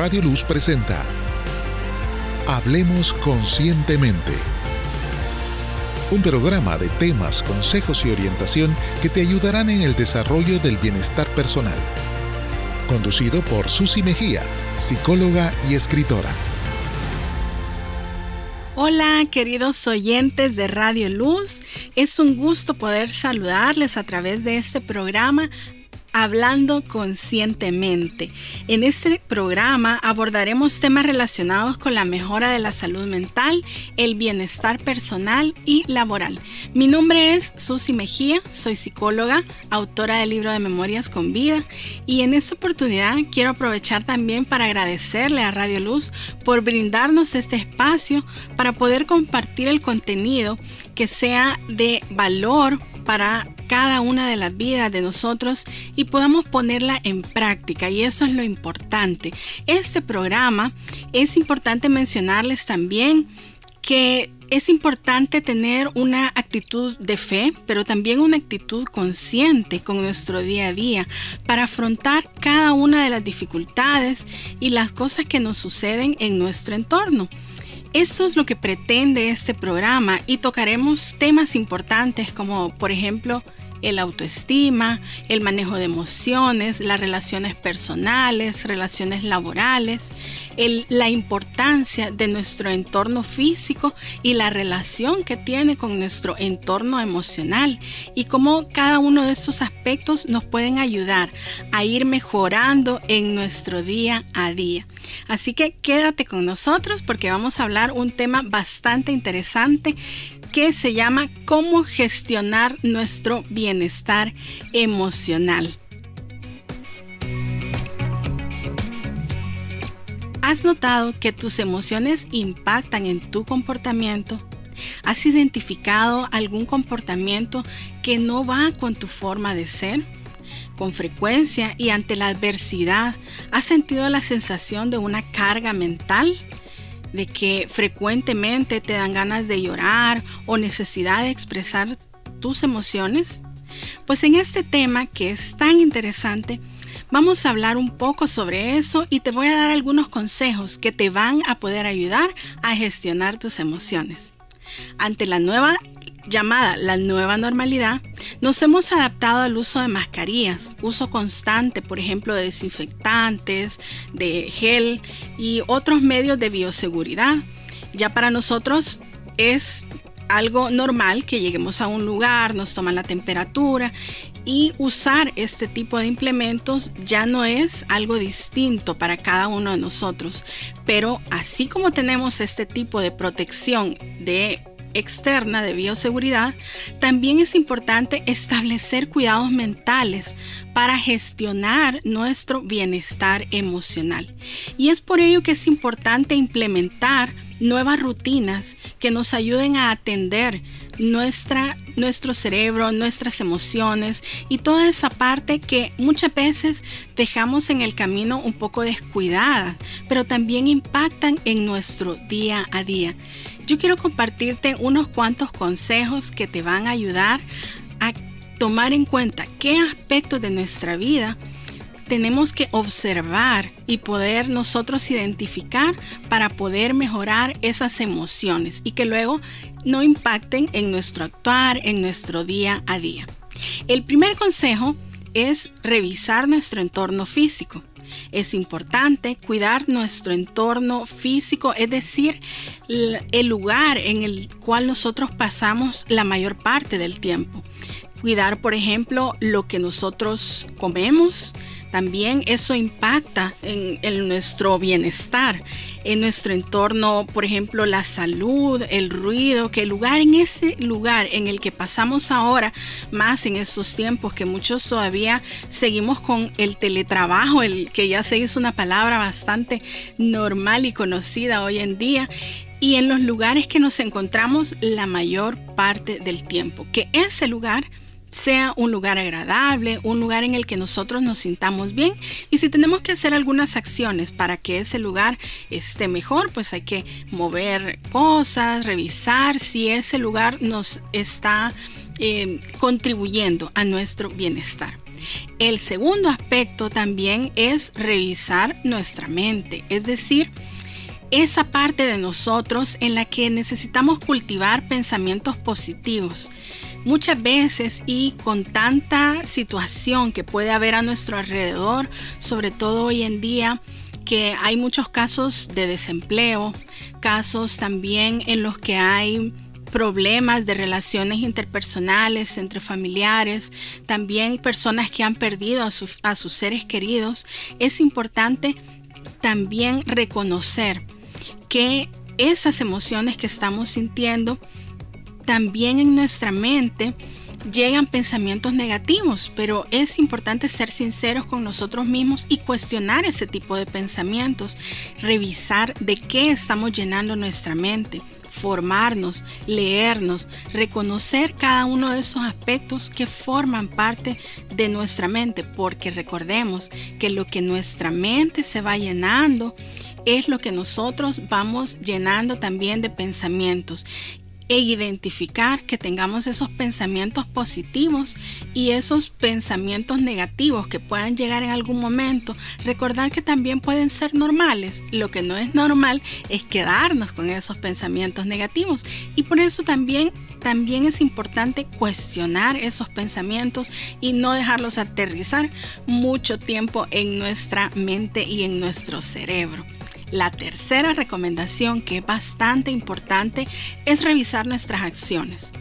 Radio Luz presenta Hablemos Conscientemente. Un programa de temas, consejos y orientación que te ayudarán en el desarrollo del bienestar personal. Conducido por Susi Mejía, psicóloga y escritora. Hola queridos oyentes de Radio Luz, es un gusto poder saludarles a través de este programa Hablando conscientemente. En este programa abordaremos temas relacionados con la mejora de la salud mental, el bienestar personal y laboral. Mi nombre es Susi Mejía, soy psicóloga, autora del libro de Memorias con Vida y en esta oportunidad quiero aprovechar también para agradecerle a Radio Luz por brindarnos este espacio para poder compartir el contenido que sea de valor para cada una de las vidas de nosotros y podamos ponerla en práctica y eso es lo importante. Este programa es importante mencionarles también que es importante tener una actitud de fe, pero también una actitud consciente con nuestro día a día para afrontar cada una de las dificultades y las cosas que nos suceden en nuestro entorno. Esto es lo que pretende este programa y tocaremos temas importantes como por ejemplo el autoestima, el manejo de emociones, las relaciones personales, relaciones laborales, la importancia de nuestro entorno físico y la relación que tiene con nuestro entorno emocional y cómo cada uno de estos aspectos nos pueden ayudar a ir mejorando en nuestro día a día. Así que quédate con nosotros porque vamos a hablar un tema bastante interesante que se llama Cómo gestionar nuestro bienestar emocional. ¿Has notado que tus emociones impactan en tu comportamiento? ¿Has identificado algún comportamiento que no va con tu forma de ser? Con frecuencia y ante la adversidad, ¿has sentido la sensación de una carga mental? De que frecuentemente te dan ganas de llorar o necesidad de expresar tus emociones? Pues en este tema que es tan interesante, vamos a hablar un poco sobre eso y te voy a dar algunos consejos que te van a poder ayudar a gestionar tus emociones. Ante la nueva llamada la nueva normalidad, nos hemos adaptado al uso de mascarillas, uso constante, por ejemplo, de desinfectantes, de gel y otros medios de bioseguridad. Ya para nosotros es algo normal que lleguemos a un lugar, nos toman la temperatura y usar este tipo de implementos ya no es algo distinto para cada uno de nosotros. Pero así como tenemos este tipo de protección de externa de bioseguridad, también es importante establecer cuidados mentales para gestionar nuestro bienestar emocional. Y es por ello que es importante implementar nuevas rutinas que nos ayuden a atender nuestra, nuestro cerebro, nuestras emociones y toda esa parte que muchas veces dejamos en el camino un poco descuidada, pero también impactan en nuestro día a día. Yo quiero compartirte unos cuantos consejos que te van a ayudar a tomar en cuenta qué aspectos de nuestra vida tenemos que observar y poder nosotros identificar para poder mejorar esas emociones y que luego no impacten en nuestro actuar, en nuestro día a día. El primer consejo es revisar nuestro entorno físico. Es importante cuidar nuestro entorno físico, es decir, el lugar en el cual nosotros pasamos la mayor parte del tiempo. Cuidar, por ejemplo, lo que nosotros comemos, también eso impacta en, nuestro bienestar, en nuestro entorno, por ejemplo, la salud, el ruido, que el lugar en ese lugar en el que pasamos ahora, más en estos tiempos que muchos todavía seguimos con el teletrabajo, el que ya se hizo una palabra bastante normal y conocida hoy en día, y en los lugares que nos encontramos la mayor parte del tiempo, que ese lugar sea un lugar agradable, un lugar en el que nosotros nos sintamos bien y si tenemos que hacer algunas acciones para que ese lugar esté mejor, pues hay que mover cosas, revisar si ese lugar nos está eh, contribuyendo a nuestro bienestar. El segundo aspecto también es revisar nuestra mente, es decir, esa parte de nosotros en la que necesitamos cultivar pensamientos positivos. Muchas veces y con tanta situación que puede haber a nuestro alrededor, sobre todo hoy en día, que hay muchos casos de desempleo, casos también en los que hay problemas de relaciones interpersonales entre familiares, también personas que han perdido a, sus, a sus seres queridos, es importante también reconocer que esas emociones que estamos sintiendo también en nuestra mente llegan pensamientos negativos, pero es importante ser sinceros con nosotros mismos y cuestionar ese tipo de pensamientos, revisar de qué estamos llenando nuestra mente, formarnos, leernos, reconocer cada uno de esos aspectos que forman parte de nuestra mente, porque recordemos que lo que nuestra mente se va llenando, es lo que nosotros vamos llenando también de pensamientos e identificar que tengamos esos pensamientos positivos y esos pensamientos negativos que puedan llegar en algún momento, recordar que también pueden ser normales. Lo que no es normal es quedarnos con esos pensamientos negativos y por eso también también es importante cuestionar esos pensamientos y no dejarlos aterrizar mucho tiempo en nuestra mente y en nuestro cerebro. La tercera recomendación que es bastante importante es revisar nuestras acciones.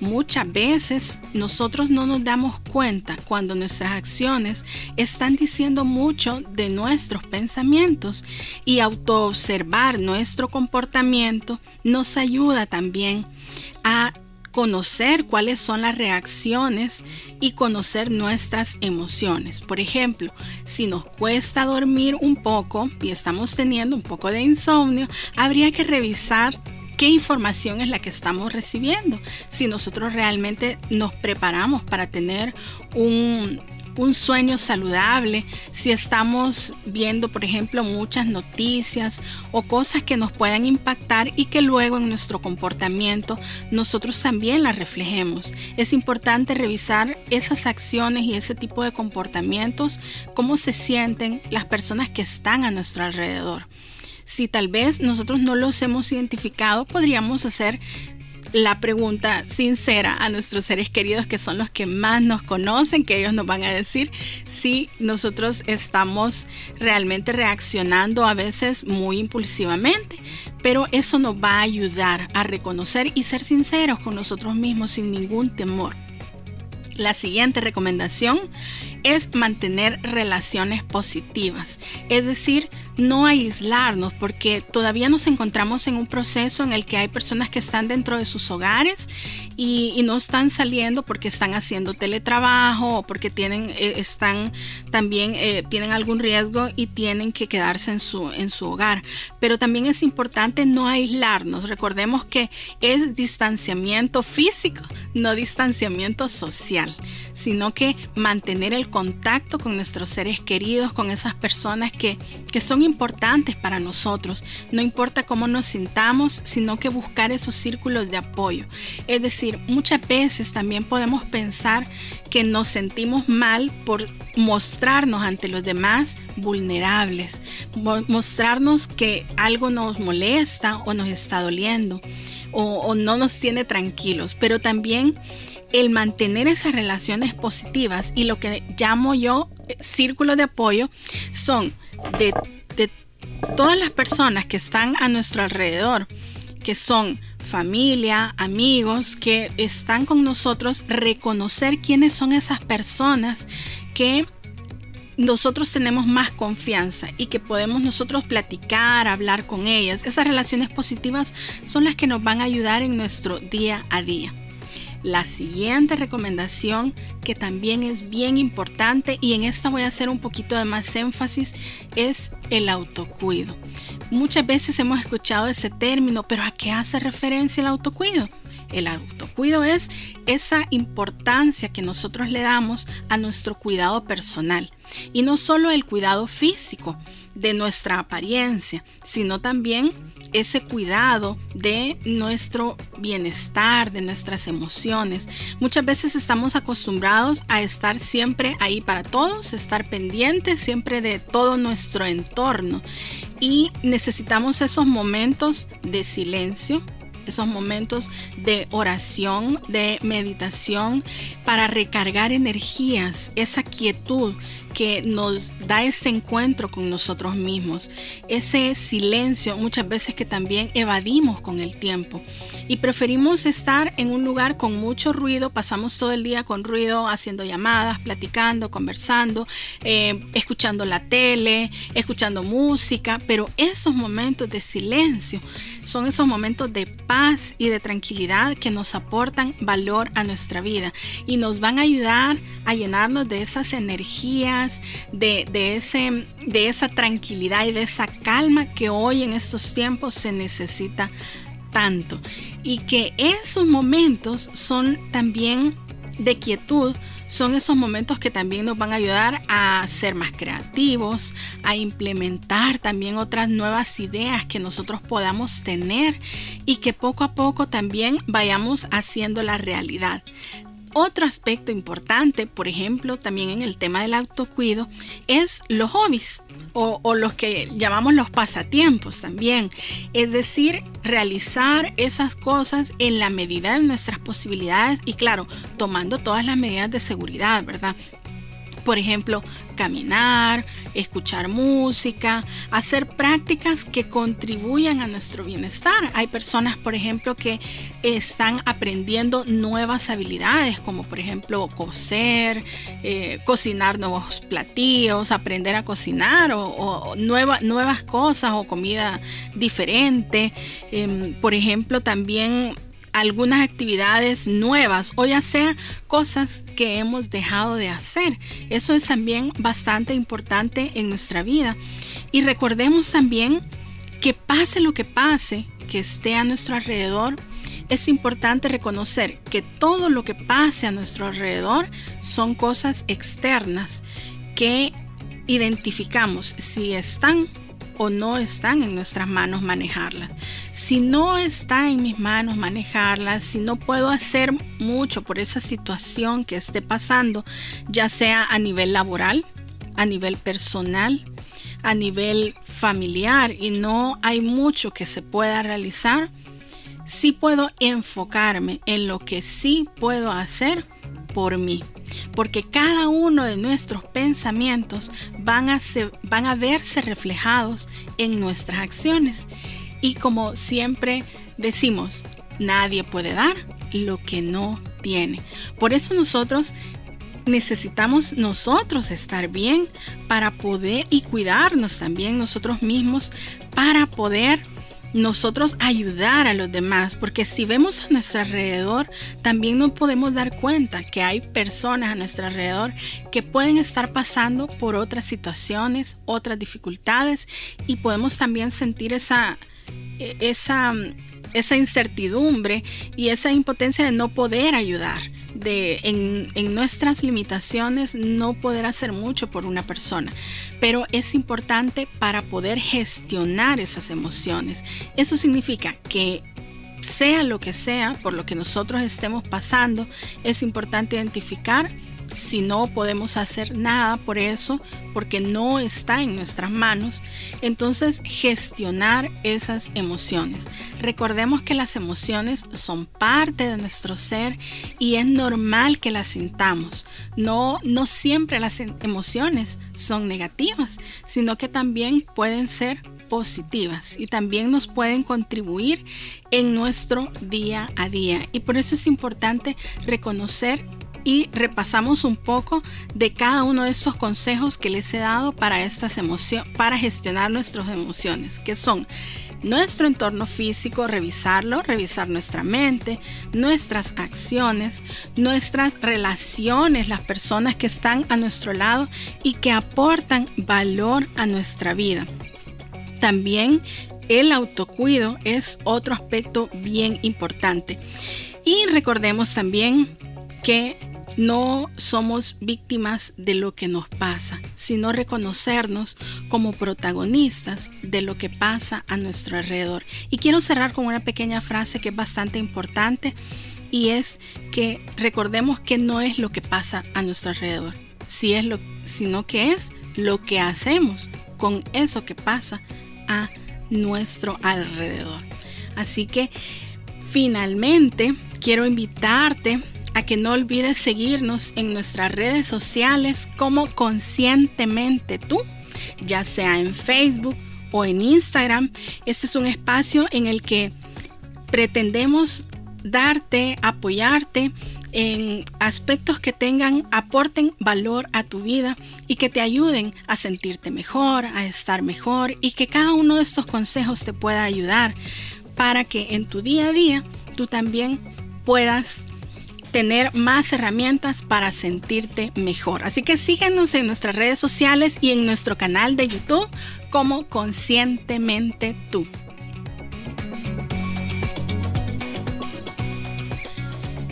Muchas veces nosotros no nos damos cuenta cuando nuestras acciones están diciendo mucho de nuestros pensamientos y autoobservar nuestro comportamiento nos ayuda también a conocer cuáles son las reacciones y conocer nuestras emociones. Por ejemplo, si nos cuesta dormir un poco y estamos teniendo un poco de insomnio, habría que revisar qué información es la que estamos recibiendo. Si nosotros realmente nos preparamos para tener un un sueño saludable, si estamos viendo, por ejemplo, muchas noticias o cosas que nos puedan impactar y que luego en nuestro comportamiento nosotros también las reflejemos. Es importante revisar esas acciones y ese tipo de comportamientos, cómo se sienten las personas que están a nuestro alrededor. Si tal vez nosotros no los hemos identificado, podríamos hacer la pregunta sincera a nuestros seres queridos que son los que más nos conocen, que ellos nos van a decir si nosotros estamos realmente reaccionando a veces muy impulsivamente. Pero eso nos va a ayudar a reconocer y ser sinceros con nosotros mismos sin ningún temor. La siguiente recomendación es mantener relaciones positivas, es decir, no aislarnos porque todavía nos encontramos en un proceso en el que hay personas que están dentro de sus hogares y, no están saliendo porque están haciendo teletrabajo o porque tienen, eh, están también eh, tienen algún riesgo y tienen que quedarse en su, en su hogar. Pero también es importante no aislarnos. Recordemos que es distanciamiento físico, no distanciamiento social, sino que mantener el contacto con nuestros seres queridos, con esas personas que, que son importantes para nosotros. No importa cómo nos sintamos, sino que buscar esos círculos de apoyo. Es decir, muchas veces también podemos pensar que nos sentimos mal por mostrarnos ante los demás vulnerables, mostrarnos que algo nos molesta o nos está doliendo o, o no nos tiene tranquilos, pero también el mantener esas relaciones positivas y lo que llamo yo eh, círculo de apoyo son de, todas las personas que están a nuestro alrededor, que son familia, amigos que están con nosotros, reconocer quiénes son esas personas que nosotros tenemos más confianza y que podemos nosotros platicar, hablar con ellas. Esas relaciones positivas son las que nos van a ayudar en nuestro día a día. La siguiente recomendación que también es bien importante y en esta voy a hacer un poquito de más énfasis es el autocuido. Muchas veces hemos escuchado ese término, pero ¿a qué hace referencia el autocuido? El autocuido es esa importancia que nosotros le damos a nuestro cuidado personal y no solo el cuidado físico de nuestra apariencia, sino también ese cuidado de nuestro bienestar, de nuestras emociones. Muchas veces estamos acostumbrados a estar siempre ahí para todos, estar pendientes siempre de todo nuestro entorno y necesitamos esos momentos de silencio, esos momentos de oración, de meditación, para recargar energías, esa quietud que nos da ese encuentro con nosotros mismos, ese silencio muchas veces que también evadimos con el tiempo. Y preferimos estar en un lugar con mucho ruido, pasamos todo el día con ruido, haciendo llamadas, platicando, conversando, eh, escuchando la tele, escuchando música, pero esos momentos de silencio son esos momentos de paz y de tranquilidad que nos aportan valor a nuestra vida y nos van a ayudar a llenarnos de esas energías, de, de, ese, de esa tranquilidad y de esa calma que hoy en estos tiempos se necesita tanto. Y que esos momentos son también de quietud, son esos momentos que también nos van a ayudar a ser más creativos, a implementar también otras nuevas ideas que nosotros podamos tener y que poco a poco también vayamos haciendo la realidad. Otro aspecto importante, por ejemplo, también en el tema del autocuido, es los hobbies o, o, los que llamamos los pasatiempos también. Es decir, realizar esas cosas en la medida de nuestras posibilidades y claro, tomando todas las medidas de seguridad, ¿verdad? Por ejemplo, caminar, escuchar música, hacer prácticas que contribuyan a nuestro bienestar. Hay personas, por ejemplo, que están aprendiendo nuevas habilidades, como por ejemplo coser, eh, cocinar nuevos platillos, aprender a cocinar o, nuevas cosas o comida diferente. Em, por ejemplo, también algunas actividades nuevas o ya sea cosas que hemos dejado de hacer. Eso es también bastante importante en nuestra vida. Y recordemos también que pase lo que pase, que esté a nuestro alrededor, es importante reconocer que todo lo que pase a nuestro alrededor son cosas externas que identificamos si están o no están en nuestras manos manejarlas. Si no está en mis manos manejarlas, si no puedo hacer mucho por esa situación que esté pasando, ya sea a nivel laboral, a nivel personal, a nivel familiar y no hay mucho que se pueda realizar, sí puedo enfocarme en lo que sí puedo hacer por mí porque cada uno de nuestros pensamientos van a, van a verse reflejados en nuestras acciones. Y como siempre decimos, nadie puede dar lo que no tiene. Por eso nosotros necesitamos nosotros estar bien para poder y cuidarnos también nosotros mismos para poder nosotros ayudar a los demás, porque si vemos a nuestro alrededor, también nos podemos dar cuenta que hay personas a nuestro alrededor que pueden estar pasando por otras situaciones, otras dificultades y podemos también sentir esa, e, esa, esa incertidumbre y esa impotencia de no poder ayudar de en, nuestras limitaciones no poder hacer mucho por una persona, pero es importante para poder gestionar esas emociones. Eso significa que sea lo que sea por lo que nosotros estemos pasando, es importante identificar si no podemos hacer nada por eso, porque no está en nuestras manos, entonces gestionar esas emociones. Recordemos que las emociones son parte de nuestro ser y es normal que las sintamos. No, no siempre las emociones son negativas, sino que también pueden ser positivas y también nos pueden contribuir en nuestro día a día. Y por eso es importante reconocer y repasamos un poco de cada uno de estos consejos que les he dado para estas emociones, para gestionar nuestras emociones, que son nuestro entorno físico, revisarlo, revisar nuestra mente, nuestras acciones, nuestras relaciones, las personas que están a nuestro lado y que aportan valor a nuestra vida. También el autocuido es otro aspecto bien importante. Y recordemos también que no somos víctimas de lo que nos pasa, sino reconocernos como protagonistas de lo que pasa a nuestro alrededor. Y quiero cerrar con una pequeña frase que es bastante importante y es que recordemos que no es lo que pasa a nuestro alrededor, lo, sino que es lo que hacemos con eso que pasa a nuestro alrededor. Así que finalmente quiero invitarte que no olvides seguirnos en nuestras redes sociales como conscientemente tú, ya sea en Facebook o en Instagram. Este es un espacio en el que pretendemos darte, apoyarte en aspectos que tengan, aporten valor a tu vida y que te ayuden a sentirte mejor, a estar mejor y que cada uno de estos consejos te pueda ayudar para que en tu día a día tú también puedas tener más herramientas para sentirte mejor. Así que síguenos en nuestras redes sociales y en nuestro canal de YouTube como Conscientemente tú.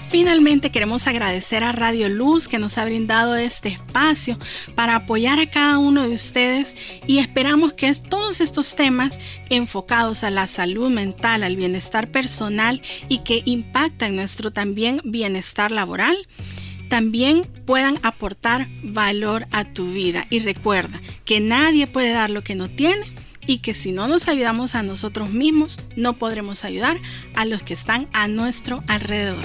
Finalmente queremos agradecer a Radio Luz que nos ha brindado este espacio para apoyar a cada uno de ustedes y esperamos que todos estos temas enfocados a la salud mental, al bienestar personal y que impactan nuestro también bienestar laboral, también puedan aportar valor a tu vida. Y recuerda que nadie puede dar lo que no tiene y que si no nos ayudamos a nosotros mismos, no podremos ayudar a los que están a nuestro alrededor.